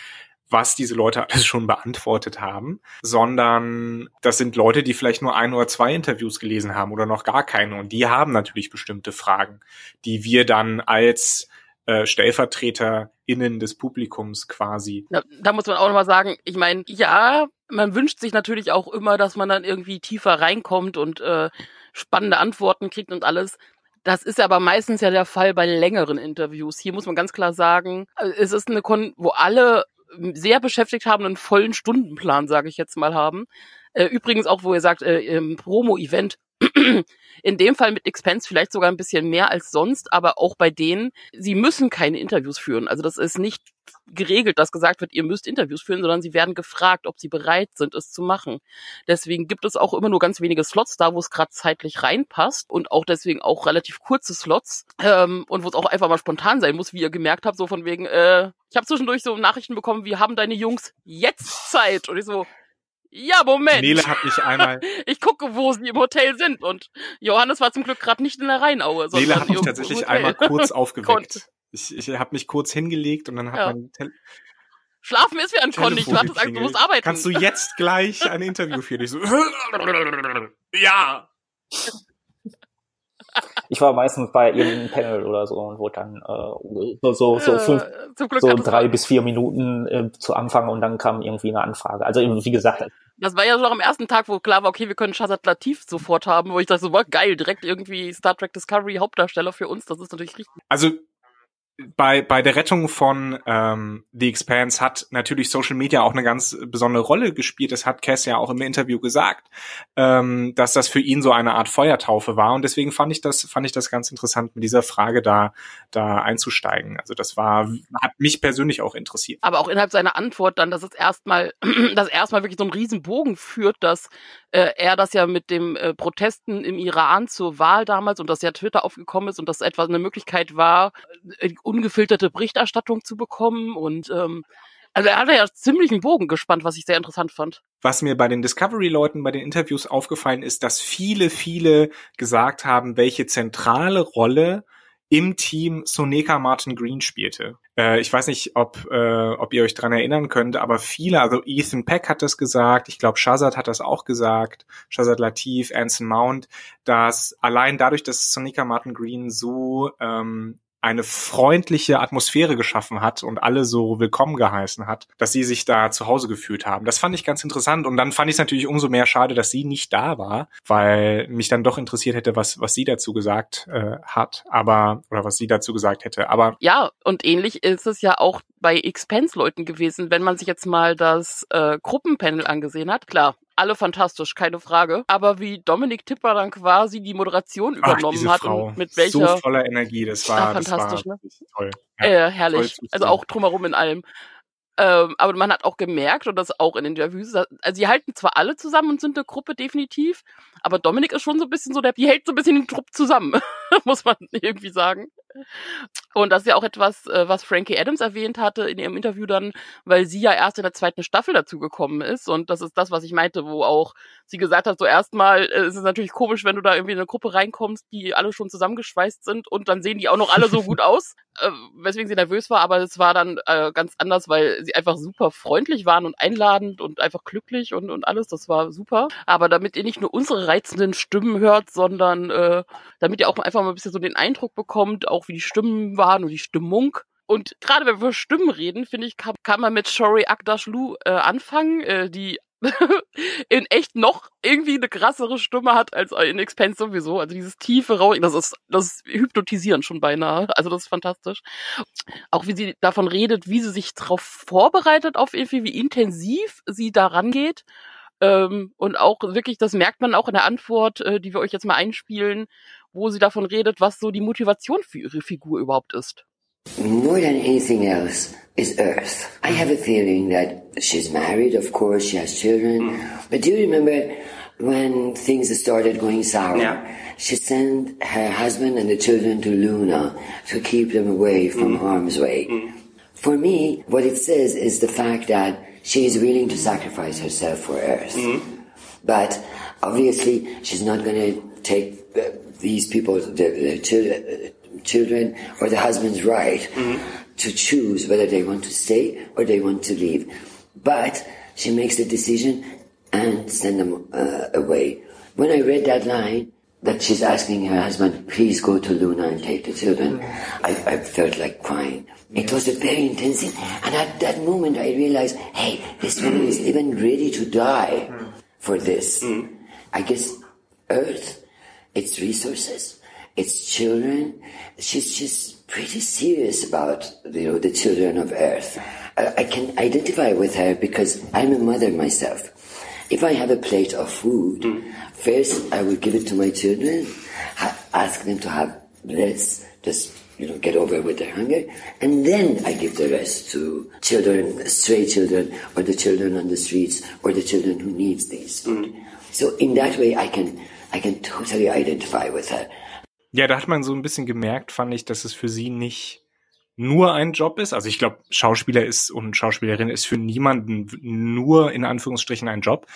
was diese Leute alles schon beantwortet haben, sondern das sind Leute, die vielleicht nur ein oder zwei Interviews gelesen haben oder noch gar keine. Und die haben natürlich bestimmte Fragen, die wir dann als äh, StellvertreterInnen des Publikums quasi. Da, da muss man auch nochmal sagen, ich meine, ja, man wünscht sich natürlich auch immer, dass man dann irgendwie tiefer reinkommt und äh, spannende Antworten kriegt und alles. Das ist aber meistens ja der Fall bei längeren Interviews. Hier muss man ganz klar sagen, äh, es ist eine Kon, wo alle sehr beschäftigt haben, einen vollen Stundenplan, sage ich jetzt mal haben. Äh, übrigens auch, wo ihr sagt, äh, Promo-Event in dem Fall mit Expense vielleicht sogar ein bisschen mehr als sonst, aber auch bei denen, sie müssen keine Interviews führen. Also das ist nicht geregelt, dass gesagt wird, ihr müsst Interviews führen, sondern sie werden gefragt, ob sie bereit sind, es zu machen. Deswegen gibt es auch immer nur ganz wenige Slots da, wo es gerade zeitlich reinpasst und auch deswegen auch relativ kurze Slots ähm, und wo es auch einfach mal spontan sein muss, wie ihr gemerkt habt, so von wegen, äh, ich habe zwischendurch so Nachrichten bekommen, wie haben deine Jungs jetzt Zeit? Und ich so, ja, Moment. Nele hat mich einmal. ich gucke, wo sie im Hotel sind. Und Johannes war zum Glück gerade nicht in der Rheinaue. Nele hat mich tatsächlich einmal kurz aufgeweckt. ich ich habe mich kurz hingelegt und dann hat ja. mein Tel Schlafen ist wie ein. Du hattest Angst, du musst arbeiten. Kannst du jetzt gleich ein Interview führen? Ich so, ja. Ich war meistens bei irgendeinem Panel oder so und wurde dann äh, so, so, so, fünf, so drei bis vier Minuten äh, zu Anfang und dann kam irgendwie eine Anfrage. Also wie gesagt. Das war ja so am ersten Tag, wo klar war, okay, wir können Shazad Latif sofort haben, wo ich dachte, so, war geil, direkt irgendwie Star Trek Discovery Hauptdarsteller für uns, das ist natürlich richtig. Also bei, bei der Rettung von ähm, The Expanse hat natürlich Social Media auch eine ganz besondere Rolle gespielt. Das hat Cass ja auch im Interview gesagt, ähm, dass das für ihn so eine Art Feuertaufe war. Und deswegen fand ich das, fand ich das ganz interessant, mit dieser Frage da, da einzusteigen. Also das war, hat mich persönlich auch interessiert. Aber auch innerhalb seiner Antwort dann, dass es erstmal, dass erstmal wirklich so einen riesen Bogen führt, dass äh, er das ja mit dem äh, Protesten im Iran zur Wahl damals und dass ja Twitter aufgekommen ist und das etwas eine Möglichkeit war, äh, ungefilterte Berichterstattung zu bekommen und ähm, also er hat ja ziemlich einen Bogen gespannt, was ich sehr interessant fand. Was mir bei den Discovery-Leuten bei den Interviews aufgefallen ist, dass viele, viele gesagt haben, welche zentrale Rolle im Team Soneka Martin Green spielte. Äh, ich weiß nicht, ob, äh, ob ihr euch dran erinnern könnt, aber viele, also Ethan Peck hat das gesagt, ich glaube Shazad hat das auch gesagt, Shazad Latif, Anson Mount, dass allein dadurch, dass Sonika Martin Green so ähm, eine freundliche Atmosphäre geschaffen hat und alle so willkommen geheißen hat, dass sie sich da zu Hause gefühlt haben. Das fand ich ganz interessant und dann fand ich es natürlich umso mehr schade, dass sie nicht da war, weil mich dann doch interessiert hätte, was was sie dazu gesagt äh, hat, aber oder was sie dazu gesagt hätte. Aber ja, und ähnlich ist es ja auch bei Expense-Leuten gewesen, wenn man sich jetzt mal das äh, Gruppenpanel angesehen hat. Klar, alle fantastisch, keine Frage. Aber wie Dominik Tipper dann quasi die Moderation übernommen Ach, hat Frau. und mit welcher. So voller Energie, das war, ah, fantastisch, das war ne? toll. Ja, äh, herrlich. Toll also auch drumherum in allem. Ähm, aber man hat auch gemerkt, und das auch in den Interviews, also sie halten zwar alle zusammen und sind eine Gruppe definitiv, aber Dominik ist schon so ein bisschen so der, die hält so ein bisschen den Trupp zusammen, muss man irgendwie sagen. Und das ist ja auch etwas, äh, was Frankie Adams erwähnt hatte in ihrem Interview dann, weil sie ja erst in der zweiten Staffel dazu gekommen ist. Und das ist das, was ich meinte, wo auch sie gesagt hat, so erstmal äh, ist es natürlich komisch, wenn du da irgendwie in eine Gruppe reinkommst, die alle schon zusammengeschweißt sind und dann sehen die auch noch alle so gut aus, äh, weswegen sie nervös war. Aber es war dann ganz anders, weil sie einfach super freundlich waren und einladend und einfach glücklich und, und alles. Das war super. Aber damit ihr nicht nur unsere reizenden Stimmen hört, sondern äh, damit ihr auch einfach mal ein bisschen so den Eindruck bekommt, auch wie die Stimmen waren und die Stimmung. Und gerade wenn wir über Stimmen reden, finde ich, kann, kann, man mit Shori Akdashlu äh, anfangen, äh, die in echt noch irgendwie eine krassere Stimme hat als in Expense sowieso. Also dieses tiefe Rauch, das ist, das ist hypnotisierend schon beinahe. Also das ist fantastisch. Auch wie sie davon redet, wie sie sich darauf vorbereitet, auf irgendwie, wie intensiv sie daran geht. Ähm, und auch wirklich, das merkt man auch in der Antwort, äh, die wir euch jetzt mal einspielen, wo sie davon redet, was so die Motivation für ihre Figur überhaupt ist. More than anything else is Earth. I have a feeling that she's married, of course, she has children. But do you remember when things started going sour? Yeah. She sent her husband and the children to Luna to keep them away from mm. harm's way. Mm. For me, what it says is the fact that she is willing to sacrifice herself for Earth. But obviously, she's not going to take uh, these people, the, the children, children or the husband's right mm-hmm. to choose whether they want to stay or they want to leave. But she makes the decision and send them uh, away. When I read that line, that she's asking her husband, please go to Luna and take the children, mm-hmm. I, I felt like crying. It was a very intense thing. And at that moment, I realized, hey, this woman is even ready to die mm-hmm. for this. I guess Earth, its resources, its children, she's just pretty serious about, you know, the children of Earth. I, I can identify with her because I'm a mother myself. If I have a plate of food, hmm. first I will give it to my children, ha- ask them to have less, just you know, get over with their hunger, and then I give the rest to children, stray children, or the children on the streets, or the children who needs these food. Hmm. So in that way, I can I can totally identify with her. Ja, da hat man so ein bisschen gemerkt, fand ich, dass es für sie nicht nur ein Job ist. Also ich glaube, Schauspieler ist und Schauspielerin ist für niemanden nur in Anführungsstrichen ein Job.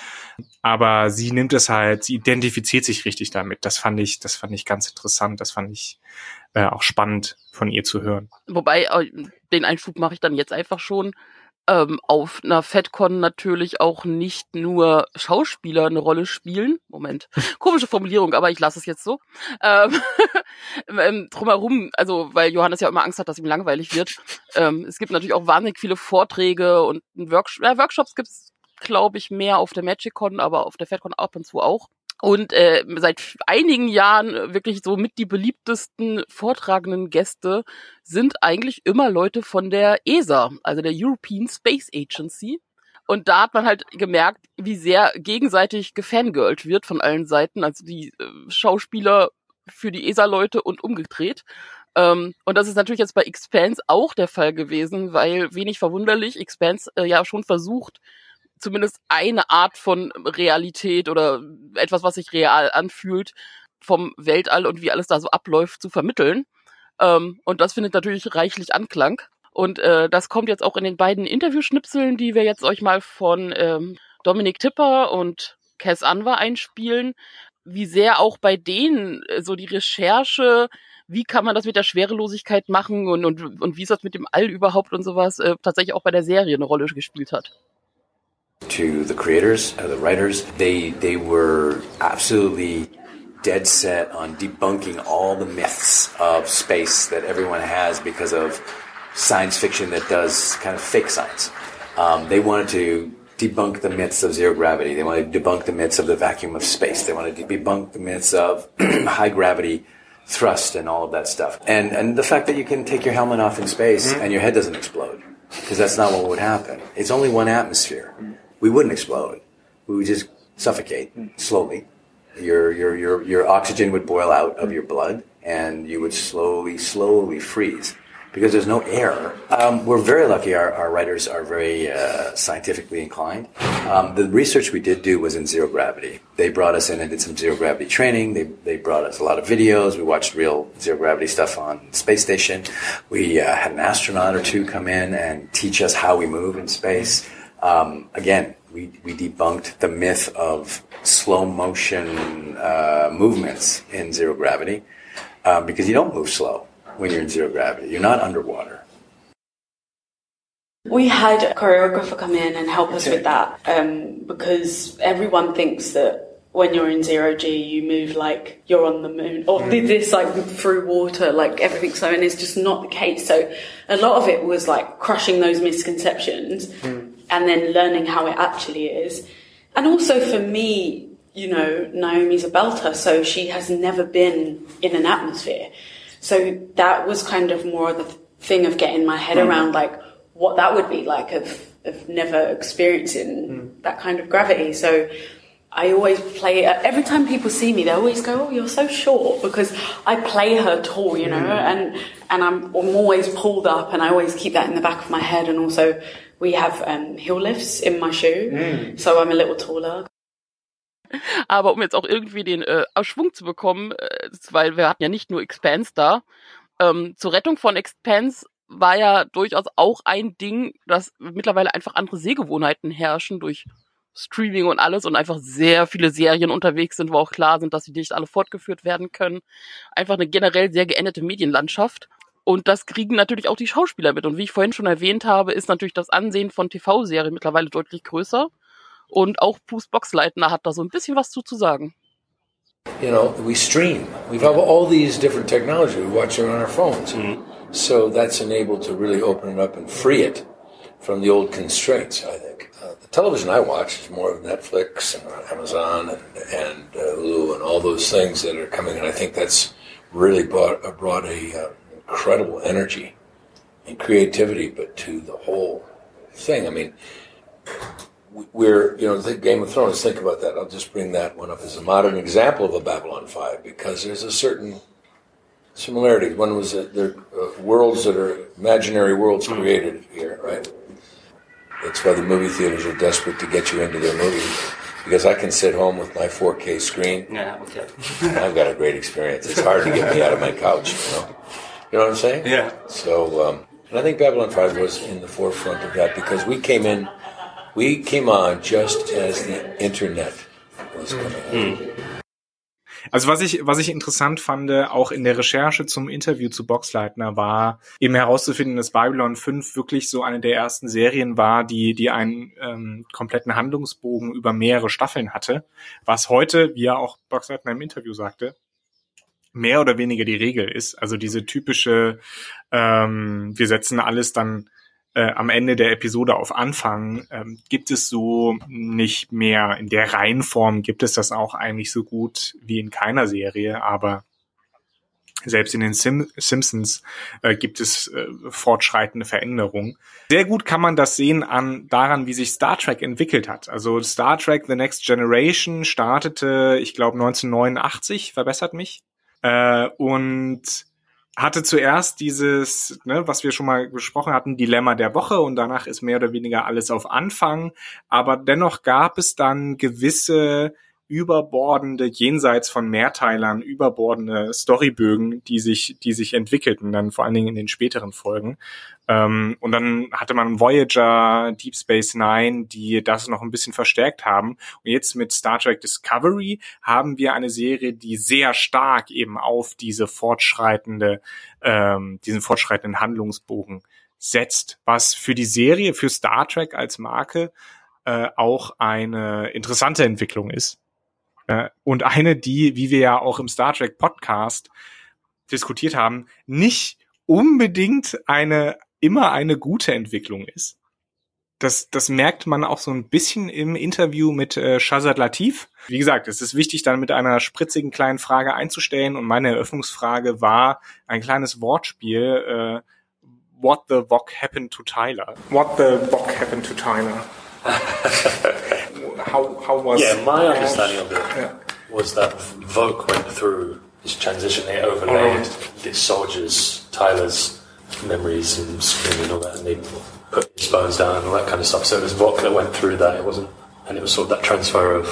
Aber sie nimmt es halt, sie identifiziert sich richtig damit. Das fand ich, das fand ich ganz interessant. Das fand ich äh, auch spannend von ihr zu hören. Wobei, äh, den Einschub mache ich dann jetzt einfach schon. Ähm, auf einer FedCon natürlich auch nicht nur Schauspieler eine Rolle spielen. Moment, komische Formulierung, aber ich lasse es jetzt so. Ähm, ähm, drumherum, also weil Johannes ja immer Angst hat, dass ihm langweilig wird. Ähm, es gibt natürlich auch wahnsinnig viele Vorträge und Worksh ja, Workshops gibt's, glaube ich, mehr auf der MagicCon, aber auf der FedCon ab und zu auch. Und äh, seit einigen Jahren wirklich so mit die beliebtesten vortragenden Gäste sind eigentlich immer Leute von der ESA, also der European Space Agency. Und da hat man halt gemerkt, wie sehr gegenseitig gefangirlt wird von allen Seiten, also die äh, Schauspieler für die ESA-Leute und umgedreht. Ähm, und das ist natürlich jetzt bei Expanse auch der Fall gewesen, weil wenig verwunderlich Expanse äh, ja schon versucht, zumindest eine Art von Realität oder etwas, was sich real anfühlt, vom Weltall und wie alles da so abläuft, zu vermitteln. Ähm, und das findet natürlich reichlich Anklang. Und äh, das kommt jetzt auch in den beiden Interviewschnipseln, die wir jetzt euch mal von ähm, Dominik Tipper und Cass Anwar einspielen, wie sehr auch bei denen äh, so die Recherche, wie kann man das mit der Schwerelosigkeit machen und, und, und wie ist das mit dem All überhaupt und sowas, äh, tatsächlich auch bei der Serie eine Rolle gespielt hat. To the creators, uh, the writers, they they were absolutely dead set on debunking all the myths of space that everyone has because of science fiction that does kind of fake science. Um, they wanted to debunk the myths of zero gravity. They wanted to debunk the myths of the vacuum of space. They wanted to debunk the myths of high gravity thrust and all of that stuff. And and the fact that you can take your helmet off in space and your head doesn't explode because that's not what would happen. It's only one atmosphere. We wouldn't explode. We would just suffocate slowly. Your your your your oxygen would boil out of your blood, and you would slowly slowly freeze because there's no air. Um, we're very lucky. Our, our writers are very uh, scientifically inclined. Um, the research we did do was in zero gravity. They brought us in and did some zero gravity training. They, they brought us a lot of videos. We watched real zero gravity stuff on space station. We uh, had an astronaut or two come in and teach us how we move in space. Um, again, we, we debunked the myth of slow motion uh, movements in zero gravity um, because you don't move slow when you're in zero gravity. You're not underwater. We had a choreographer come in and help us with that um, because everyone thinks that when you're in zero G, you move like you're on the moon or this like through water, like everything's so, and it's just not the case. So a lot of it was like crushing those misconceptions and then learning how it actually is. And also for me, you know, Naomi's a belter, so she has never been in an atmosphere. So that was kind of more the thing of getting my head mm. around like what that would be like of, of never experiencing mm. that kind of gravity. So I always play every time people see me, they always go, "Oh, you're so short," because I play her tall, you know, mm. and and I'm, I'm always pulled up, and I always keep that in the back of my head. And also, we have um, heel lifts in my shoe, so I'm a little taller. Aber um jetzt auch irgendwie den äh, Schwung zu bekommen, äh, weil wir hatten ja nicht nur Expanse da, ähm, zur Rettung von Expanse war ja durchaus auch ein Ding, dass mittlerweile einfach andere Sehgewohnheiten herrschen durch Streaming und alles und einfach sehr viele Serien unterwegs sind, wo auch klar sind, dass sie nicht alle fortgeführt werden können. Einfach eine generell sehr geänderte Medienlandschaft. Und das kriegen natürlich auch die Schauspieler mit. Und wie ich vorhin schon erwähnt habe, ist natürlich das Ansehen von TV-Serien mittlerweile deutlich größer. Und auch Bruce Boxleitner hat da so ein bisschen was zu, zu sagen. You know, we stream. We have all these different technology. We watch it on our phones. Mm. So that's enabled to really open it up and free it from the old constraints, I think. Uh, the television I watch is more of Netflix and Amazon and, and uh, Hulu and all those things that are coming. And I think that's really brought, uh, brought a uh, incredible energy and creativity, but to the whole thing. I mean, we're, you know, the Game of Thrones, think about that. I'll just bring that one up as a modern example of a Babylon 5 because there's a certain similarity. One was that there are uh, worlds that are imaginary worlds created here, right? That's why the movie theaters are desperate to get you into their movies because I can sit home with my 4K screen. Yeah, okay. I've got a great experience. It's hard to get me out of my couch, you know. You know what I'm saying? Yeah. So, um, and I think Babylon 5 was in the forefront of that because we came in, we came on just as the internet was coming mm. Also was ich, was ich interessant fand, auch in der Recherche zum Interview zu Boxleitner, war eben herauszufinden, dass Babylon 5 wirklich so eine der ersten Serien war, die, die einen ähm, kompletten Handlungsbogen über mehrere Staffeln hatte. Was heute, wie er auch Boxleitner im Interview sagte, mehr oder weniger die Regel ist. Also diese typische, ähm, wir setzen alles dann äh, am Ende der Episode auf Anfang, ähm, gibt es so nicht mehr. In der Reihenform gibt es das auch eigentlich so gut wie in keiner Serie, aber selbst in den Sim Simpsons äh, gibt es äh, fortschreitende Veränderungen. Sehr gut kann man das sehen an daran, wie sich Star Trek entwickelt hat. Also Star Trek The Next Generation startete, ich glaube 1989, verbessert mich, äh, und hatte zuerst dieses, ne, was wir schon mal besprochen hatten, Dilemma der Woche und danach ist mehr oder weniger alles auf Anfang. Aber dennoch gab es dann gewisse überbordende, jenseits von Mehrteilern, überbordende Storybögen, die sich, die sich entwickelten, dann vor allen Dingen in den späteren Folgen. Ähm, und dann hatte man Voyager, Deep Space Nine, die das noch ein bisschen verstärkt haben. Und jetzt mit Star Trek Discovery haben wir eine Serie, die sehr stark eben auf diese fortschreitende, ähm, diesen fortschreitenden Handlungsbogen setzt, was für die Serie, für Star Trek als Marke äh, auch eine interessante Entwicklung ist. Äh, und eine, die, wie wir ja auch im Star Trek Podcast diskutiert haben, nicht unbedingt eine, immer eine gute Entwicklung ist. Das, das merkt man auch so ein bisschen im Interview mit äh, Shazad Latif. Wie gesagt, es ist wichtig, dann mit einer spritzigen kleinen Frage einzustellen. Und meine Eröffnungsfrage war ein kleines Wortspiel. Äh, What the Vock happened to Tyler? What the Vock happened to Tyler? how how was? Yeah, my understanding of it yeah. was that Vogue went through this transition. They overlaid oh. this soldier's Tyler's memories and screaming and all that, and they put his bones down and all that kind of stuff. So it was Vogue that went through that. It wasn't, and it was sort of that transfer of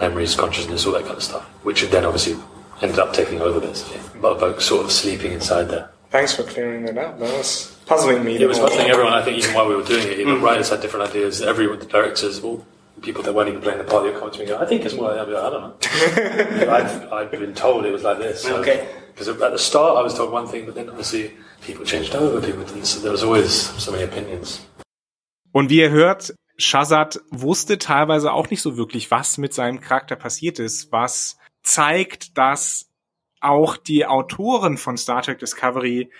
memories, consciousness, all that kind of stuff, which then obviously ended up taking over this. But Vogue sort of sleeping inside there. Thanks for clearing that up. That was puzzling me. It was puzzling everyone. I think even while we were doing it, even mm-hmm. writers had different ideas. Everyone, the directors, all people that weren't even playing the part, to me and go, "I think it's more." Like, I don't know. I've, I've been told it was like this. So, okay. Because at the start, I was told one thing, but then obviously people changed over. People didn't. So there was always so many opinions. Und wie ihr hört, Shazad wusste teilweise auch nicht so wirklich, was mit seinem Charakter passiert ist, was zeigt, dass auch die Autoren von Star Trek Discovery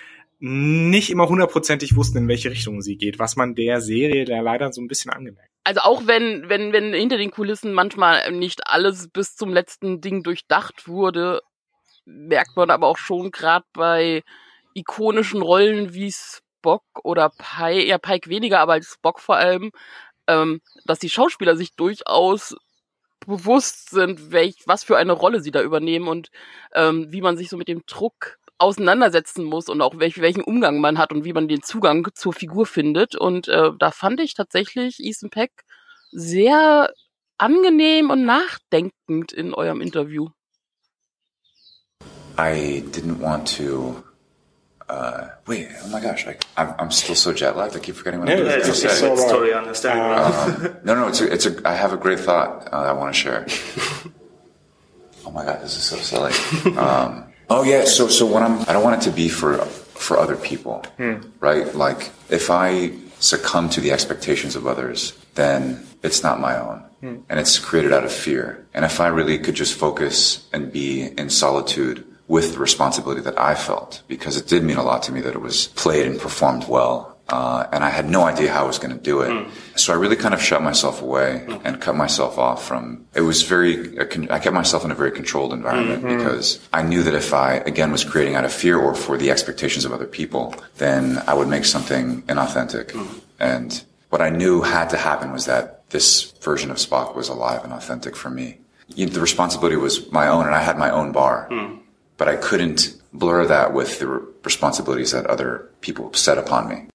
nicht immer hundertprozentig wussten, in welche Richtung sie geht, was man der Serie da leider so ein bisschen angemerkt. Also auch wenn, wenn, wenn hinter den Kulissen manchmal nicht alles bis zum letzten Ding durchdacht wurde, merkt man aber auch schon gerade bei ikonischen Rollen wie Spock oder Pike, ja Pike weniger, aber Spock vor allem, ähm, dass die Schauspieler sich durchaus bewusst sind, welch, was für eine Rolle sie da übernehmen und ähm, wie man sich so mit dem Druck auseinandersetzen muss und auch welch, welchen Umgang man hat und wie man den Zugang zur Figur findet. Und äh, da fand ich tatsächlich Ethan Peck sehr angenehm und nachdenkend in eurem Interview. I didn't want to uh, Wait, oh my gosh, I, I'm, I'm still so jet lagged. I keep forgetting what No, I'm to it's, say. it's, it's totally understandable. Um, no, no, it's a, it's a. I have a great thought uh, I want to share. oh my god, this is so silly. Um, oh yeah, so so when I'm, I don't want it to be for for other people, hmm. right? Like if I succumb to the expectations of others, then it's not my own, hmm. and it's created out of fear. And if I really could just focus and be in solitude with the responsibility that I felt, because it did mean a lot to me that it was played and performed well. Uh, and I had no idea how I was going to do it. Hmm. So I really kind of shut myself away hmm. and cut myself off from, it was very, I kept myself in a very controlled environment hmm. because I knew that if I, again, was creating out of fear or for the expectations of other people, then I would make something inauthentic. And what I knew had to happen was that this version of Spock was alive and authentic for me. The responsibility was my own and I had my own bar but I couldn't blur that with the responsibilities that other people set upon me.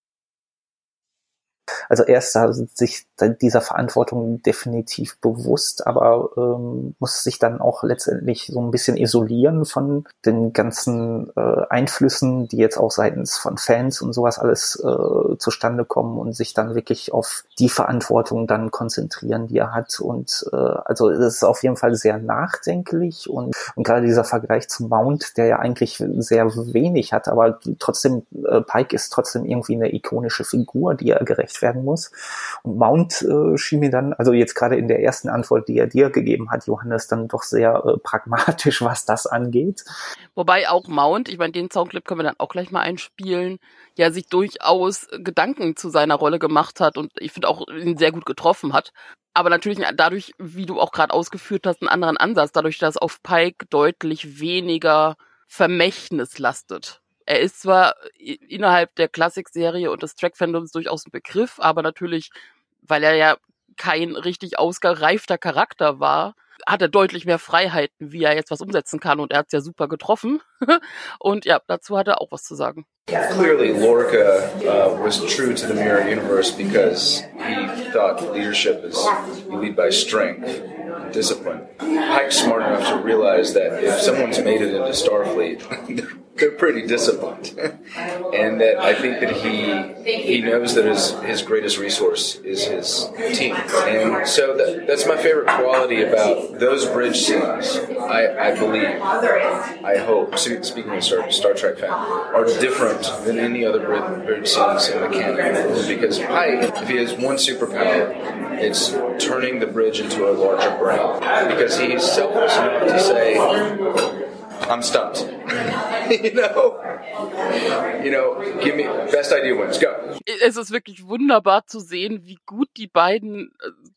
Also er ist sich dieser Verantwortung definitiv bewusst, aber ähm, muss sich dann auch letztendlich so ein bisschen isolieren von den ganzen äh, Einflüssen, die jetzt auch seitens von Fans und sowas alles äh, zustande kommen und sich dann wirklich auf die Verantwortung dann konzentrieren, die er hat. Und äh, also es ist auf jeden Fall sehr nachdenklich und, und gerade dieser Vergleich zum Mount, der ja eigentlich sehr wenig hat, aber trotzdem, äh, Pike ist trotzdem irgendwie eine ikonische Figur, die er gerecht werden muss. Und Mount äh, schien mir dann, also jetzt gerade in der ersten Antwort, die er dir gegeben hat, Johannes, dann doch sehr äh, pragmatisch, was das angeht. Wobei auch Mount, ich meine, den Soundclip können wir dann auch gleich mal einspielen, ja sich durchaus Gedanken zu seiner Rolle gemacht hat und ich finde auch ihn sehr gut getroffen hat. Aber natürlich dadurch, wie du auch gerade ausgeführt hast, einen anderen Ansatz, dadurch, dass auf Pike deutlich weniger Vermächtnis lastet. Er ist zwar innerhalb der Klassik-Serie und des Track-Fandoms durchaus ein Begriff, aber natürlich, weil er ja kein richtig ausgereifter Charakter war, hat er deutlich mehr Freiheiten, wie er jetzt was umsetzen kann und er hat es ja super getroffen. und ja, dazu hat er auch was zu sagen. Clearly, Lorca uh, was true to the Mirror Universe because he thought leadership is you lead by strength, discipline. Pike's smart enough to realize that if someone's made it into Starfleet, they're pretty disciplined, and that I think that he he knows that his his greatest resource is his team, and so that, that's my favorite quality about those bridge scenes. I, I believe, I hope. Speaking of Star, Star Trek fan, are different than any other bridge, bridge scenes in the canon because Pike, if he has one superpower, it's turning the bridge into a larger brain because he's selfless enough to say. I'm stumped. you know, you know, give me best idea wins. Go. Es ist wirklich wunderbar zu sehen, wie gut die beiden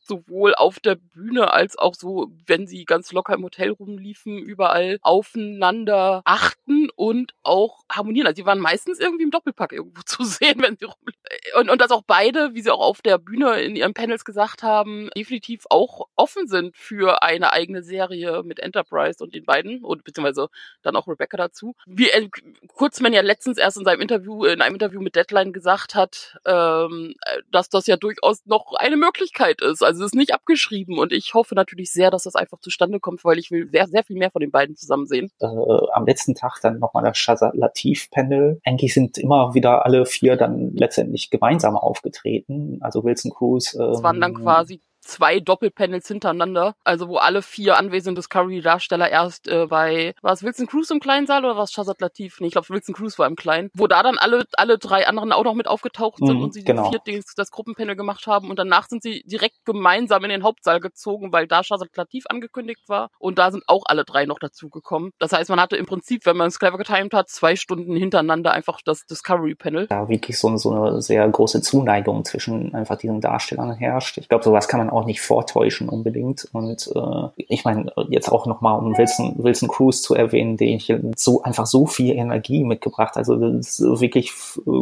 sowohl auf der Bühne als auch so, wenn sie ganz locker im Hotel rumliefen, überall aufeinander achten und auch harmonieren. Also sie waren meistens irgendwie im Doppelpack irgendwo zu sehen, wenn sie rumliefen. Und, und dass auch beide, wie sie auch auf der Bühne in ihren Panels gesagt haben, definitiv auch offen sind für eine eigene Serie mit Enterprise und den beiden, und beziehungsweise dann auch Rebecca dazu. Wie äh, Kurzmann ja letztens erst in seinem Interview, in einem Interview mit Deadline gesagt hat, ähm, dass das ja durchaus noch eine Möglichkeit ist. Also es ist nicht abgeschrieben und ich hoffe natürlich sehr, dass das einfach zustande kommt, weil ich will sehr, sehr viel mehr von den beiden zusammen sehen. Äh, am letzten Tag dann nochmal das Shazad Latif-Panel. Eigentlich sind immer wieder alle vier dann letztendlich gemeinsam aufgetreten. Also Wilson Cruz. Ähm, das waren dann quasi zwei Doppelpanels hintereinander, also wo alle vier anwesenden Discovery-Darsteller erst äh, bei, war es Wilson Cruz im kleinen Saal oder war es Shazad Latif? Nee, ich glaube Wilson Cruz war im kleinen, wo da dann alle, alle drei anderen auch noch mit aufgetaucht sind Mhm, und sie genau. vier das, das Gruppenpanel gemacht haben und danach sind sie direkt gemeinsam in den Hauptsaal gezogen, weil da Shazad Latif angekündigt war und da sind auch alle drei noch dazugekommen. Das heißt, man hatte im Prinzip, wenn man es clever getimed hat, zwei Stunden hintereinander einfach das Discovery-Panel. da wirklich so, so eine sehr große Zuneigung zwischen einfach diesen Darstellern herrscht. Ich glaube, sowas kann man auch nicht vortäuschen unbedingt. Und äh, ich meine, jetzt auch nochmal, um Wilson, Wilson Cruz zu erwähnen, den ich so einfach so viel Energie mitgebracht. Also das ist wirklich,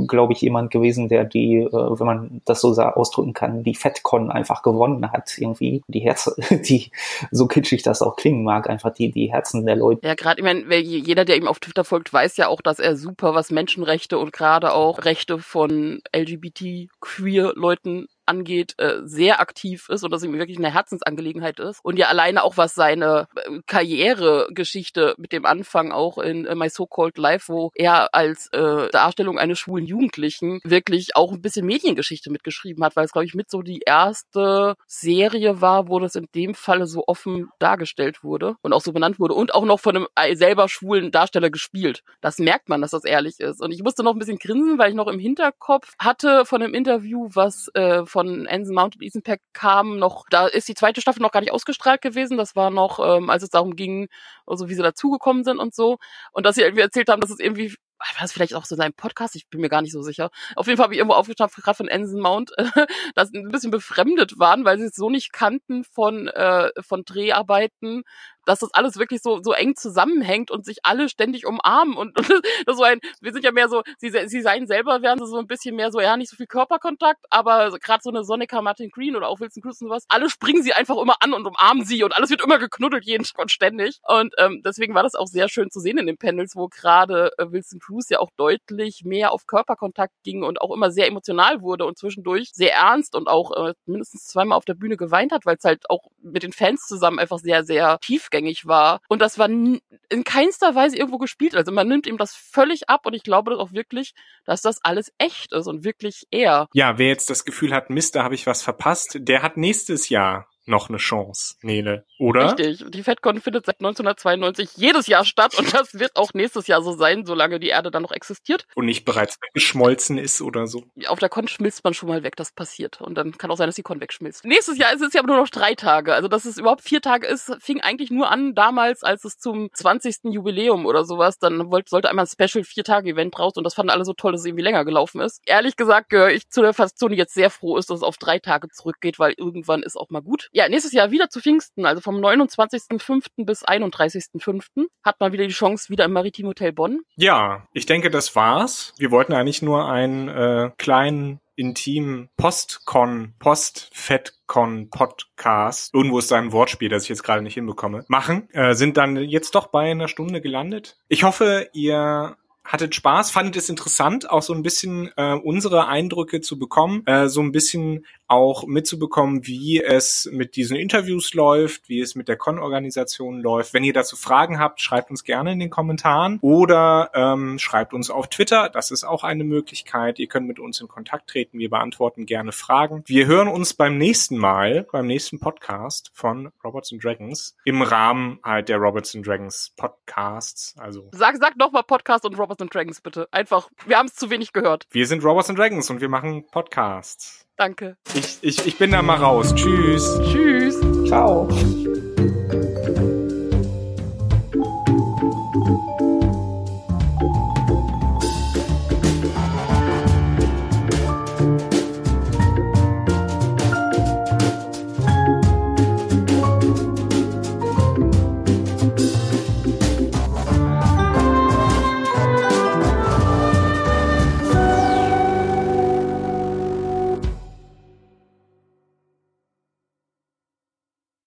glaube ich, jemand gewesen, der die, äh, wenn man das so ausdrücken kann, die FedCon einfach gewonnen hat. Irgendwie die Herzen, die so kitschig das auch klingen mag, einfach die, die Herzen der Leute. Ja, gerade, ich meine, jeder, der ihm auf Twitter folgt, weiß ja auch, dass er super, was Menschenrechte und gerade auch Rechte von LGBT-Queer-Leuten angeht, äh, sehr aktiv ist und das ihm wirklich eine Herzensangelegenheit ist. Und ja alleine auch was seine äh, Karrieregeschichte mit dem Anfang auch in äh, My So-Called Life, wo er als äh, Darstellung eines schwulen Jugendlichen wirklich auch ein bisschen Mediengeschichte mitgeschrieben hat, weil es, glaube ich, mit so die erste Serie war, wo das in dem Falle so offen dargestellt wurde und auch so benannt wurde und auch noch von einem äh, selber schwulen Darsteller gespielt. Das merkt man, dass das ehrlich ist. Und ich musste noch ein bisschen grinsen, weil ich noch im Hinterkopf hatte von einem Interview, was äh, von Anson Mount und Ethan Peck kam, noch, da ist die zweite Staffel noch gar nicht ausgestrahlt gewesen. Das war noch, ähm, als es darum ging, also wie sie dazugekommen sind und so. Und dass sie irgendwie erzählt haben, dass es irgendwie war das vielleicht auch so sein Podcast? Ich bin mir gar nicht so sicher. Auf jeden Fall habe ich irgendwo aufgeschnappt, gerade von Anson Mount, dass sie ein bisschen befremdet waren, weil sie es so nicht kannten von, äh, von Dreharbeiten, dass das alles wirklich so, so eng zusammenhängt und sich alle ständig umarmen und, und so ein, wir sind ja mehr so, sie, sie seien selber, wären so ein bisschen mehr so, ja, nicht so viel Körperkontakt, aber gerade so eine Sonica Martin Green oder auch Wilson Cruz und was, alle springen sie einfach immer an und umarmen sie und alles wird immer geknuddelt, jeden und ständig. Und ähm, deswegen war das auch sehr schön zu sehen in den Panels, wo gerade äh, Wilson Cruz ja auch deutlich mehr auf Körperkontakt ging und auch immer sehr emotional wurde und zwischendurch sehr ernst und auch äh, mindestens zweimal auf der Bühne geweint hat, weil es halt auch mit den Fans zusammen einfach sehr, sehr tief rückgängig war. Und das war in keinster Weise irgendwo gespielt. Also man nimmt ihm das völlig ab und ich glaube auch wirklich, dass das alles echt ist und wirklich er. Ja, wer jetzt das Gefühl hat, Mist, da habe ich was verpasst, der hat nächstes Jahr noch eine Chance, Nele, oder? Richtig. Die FedCon findet seit 1992 jedes Jahr statt und das wird auch nächstes Jahr so sein, solange die Erde dann noch existiert. Und nicht bereits weggeschmolzen ist oder so. Auf der Con schmilzt man schon mal weg, das passiert. Und dann kann auch sein, dass die Con wegschmilzt. Nächstes Jahr ist es ja aber nur noch drei Tage. Also, dass es überhaupt vier Tage ist, fing eigentlich nur an damals, als es zum 20. Jubiläum oder sowas, dann wollte, sollte einmal ein Special Vier-Tage-Event raus und das fanden alle so toll, dass es irgendwie länger gelaufen ist. Ehrlich gesagt gehöre ich zu der Fraktion, die jetzt sehr froh ist, dass es auf drei Tage zurückgeht, weil irgendwann ist auch mal gut ja, nächstes Jahr wieder zu Pfingsten, also vom 29.05. bis 31.05. hat man wieder die Chance, wieder im Maritim Hotel Bonn. Ja, ich denke, das war's. Wir wollten eigentlich nur einen äh, kleinen intim Postcon, Postfedcon Podcast, irgendwo ist da ein Wortspiel, das ich jetzt gerade nicht hinbekomme, machen, äh, sind dann jetzt doch bei einer Stunde gelandet. Ich hoffe, ihr hattet Spaß, fandet es interessant, auch so ein bisschen äh, unsere Eindrücke zu bekommen, äh, so ein bisschen auch mitzubekommen, wie es mit diesen Interviews läuft, wie es mit der Con-Organisation läuft. Wenn ihr dazu Fragen habt, schreibt uns gerne in den Kommentaren oder ähm, schreibt uns auf Twitter. Das ist auch eine Möglichkeit. Ihr könnt mit uns in Kontakt treten. Wir beantworten gerne Fragen. Wir hören uns beim nächsten Mal, beim nächsten Podcast von Robots and Dragons im Rahmen halt der Robots and Dragons Podcasts. Also sag, sag noch mal Podcast und Robots and Dragons bitte. Einfach, wir haben es zu wenig gehört. Wir sind Robots and Dragons und wir machen Podcasts. Danke. Ich, ich, ich bin da mal raus. Tschüss. Tschüss. Ciao.